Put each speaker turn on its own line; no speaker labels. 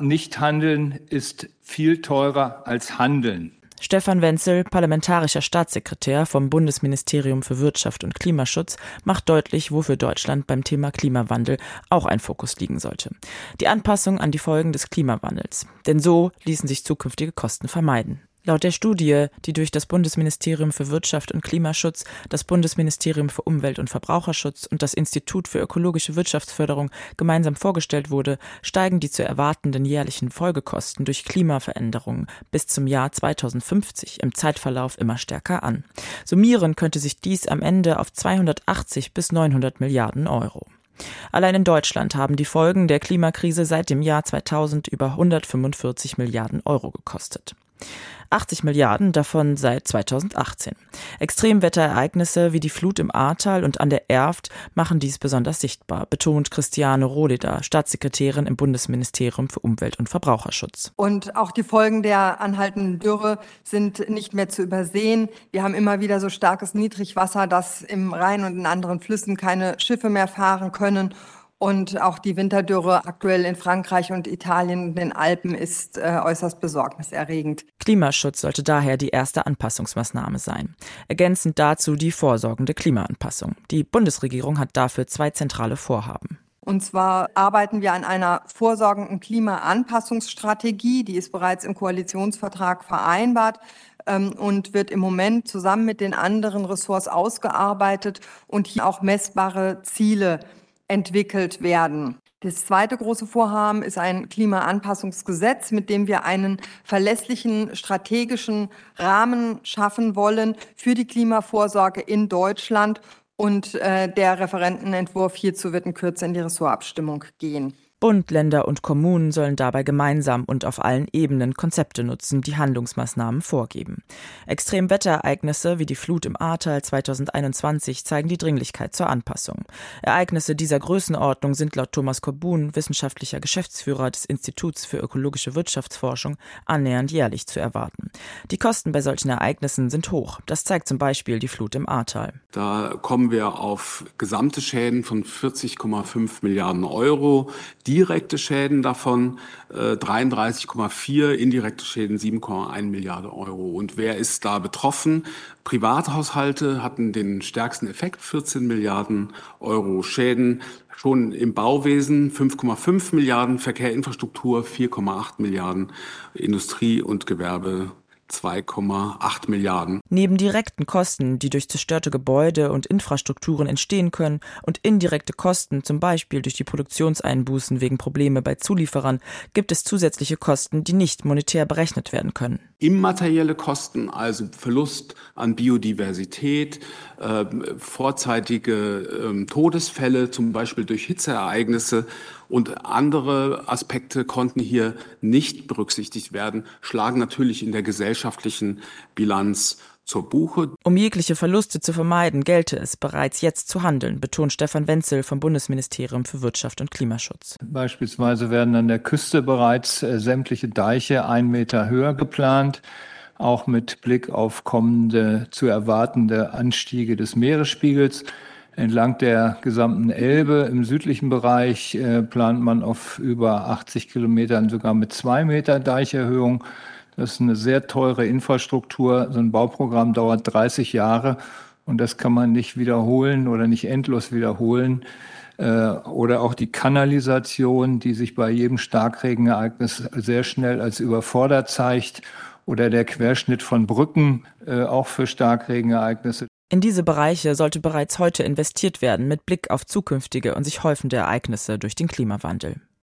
Nicht handeln ist viel teurer als handeln.
Stefan Wenzel, parlamentarischer Staatssekretär vom Bundesministerium für Wirtschaft und Klimaschutz, macht deutlich, wofür Deutschland beim Thema Klimawandel auch ein Fokus liegen sollte. Die Anpassung an die Folgen des Klimawandels. Denn so ließen sich zukünftige Kosten vermeiden. Laut der Studie, die durch das Bundesministerium für Wirtschaft und Klimaschutz, das Bundesministerium für Umwelt und Verbraucherschutz und das Institut für ökologische Wirtschaftsförderung gemeinsam vorgestellt wurde, steigen die zu erwartenden jährlichen Folgekosten durch Klimaveränderungen bis zum Jahr 2050 im Zeitverlauf immer stärker an. Summieren könnte sich dies am Ende auf 280 bis 900 Milliarden Euro. Allein in Deutschland haben die Folgen der Klimakrise seit dem Jahr 2000 über 145 Milliarden Euro gekostet. 80 Milliarden davon seit 2018. Extremwetterereignisse wie die Flut im Ahrtal und an der Erft machen dies besonders sichtbar, betont Christiane Rohleder, Staatssekretärin im Bundesministerium für Umwelt und Verbraucherschutz.
Und auch die Folgen der anhaltenden Dürre sind nicht mehr zu übersehen. Wir haben immer wieder so starkes Niedrigwasser, dass im Rhein und in anderen Flüssen keine Schiffe mehr fahren können und auch die Winterdürre aktuell in Frankreich und Italien und den Alpen ist äh, äußerst besorgniserregend.
Klimaschutz sollte daher die erste Anpassungsmaßnahme sein. Ergänzend dazu die vorsorgende Klimaanpassung. Die Bundesregierung hat dafür zwei zentrale Vorhaben.
Und zwar arbeiten wir an einer vorsorgenden Klimaanpassungsstrategie, die ist bereits im Koalitionsvertrag vereinbart ähm, und wird im Moment zusammen mit den anderen Ressorts ausgearbeitet und hier auch messbare Ziele entwickelt werden. Das zweite große Vorhaben ist ein Klimaanpassungsgesetz, mit dem wir einen verlässlichen strategischen Rahmen schaffen wollen für die Klimavorsorge in Deutschland. Und äh, der Referentenentwurf hierzu wird in Kürze in die Ressortabstimmung gehen.
Bund, Länder und Kommunen sollen dabei gemeinsam und auf allen Ebenen Konzepte nutzen, die Handlungsmaßnahmen vorgeben. Extremwetterereignisse wie die Flut im Ahrtal 2021 zeigen die Dringlichkeit zur Anpassung. Ereignisse dieser Größenordnung sind laut Thomas Korbun, wissenschaftlicher Geschäftsführer des Instituts für ökologische Wirtschaftsforschung, annähernd jährlich zu erwarten. Die Kosten bei solchen Ereignissen sind hoch. Das zeigt zum Beispiel die Flut im Ahrtal.
Da kommen wir auf gesamte Schäden von 40,5 Milliarden Euro direkte Schäden davon äh, 33,4, indirekte Schäden 7,1 Milliarden Euro. Und wer ist da betroffen? Privathaushalte hatten den stärksten Effekt, 14 Milliarden Euro Schäden. Schon im Bauwesen 5,5 Milliarden, Verkehrinfrastruktur 4,8 Milliarden, Industrie und Gewerbe 2,8 Milliarden.
Neben direkten Kosten, die durch zerstörte Gebäude und Infrastrukturen entstehen können, und indirekte Kosten, zum Beispiel durch die Produktionseinbußen wegen Probleme bei Zulieferern, gibt es zusätzliche Kosten, die nicht monetär berechnet werden können.
Immaterielle Kosten, also Verlust an Biodiversität, äh, vorzeitige äh, Todesfälle, zum Beispiel durch Hitzeereignisse und andere Aspekte konnten hier nicht berücksichtigt werden, schlagen natürlich in der gesellschaftlichen Bilanz zur Buche.
Um jegliche Verluste zu vermeiden, gelte es bereits jetzt zu handeln, betont Stefan Wenzel vom Bundesministerium für Wirtschaft und Klimaschutz.
Beispielsweise werden an der Küste bereits äh, sämtliche Deiche ein Meter höher geplant auch mit Blick auf kommende zu erwartende Anstiege des Meeresspiegels. Entlang der gesamten Elbe im südlichen Bereich äh, plant man auf über 80 Kilometern sogar mit zwei Meter Deicherhöhung. Das ist eine sehr teure Infrastruktur. So ein Bauprogramm dauert 30 Jahre und das kann man nicht wiederholen oder nicht endlos wiederholen. Äh, oder auch die Kanalisation, die sich bei jedem Starkregenereignis sehr schnell als überfordert zeigt oder der Querschnitt von Brücken, äh, auch für Starkregenereignisse.
In diese Bereiche sollte bereits heute investiert werden mit Blick auf zukünftige und sich häufende Ereignisse durch den Klimawandel.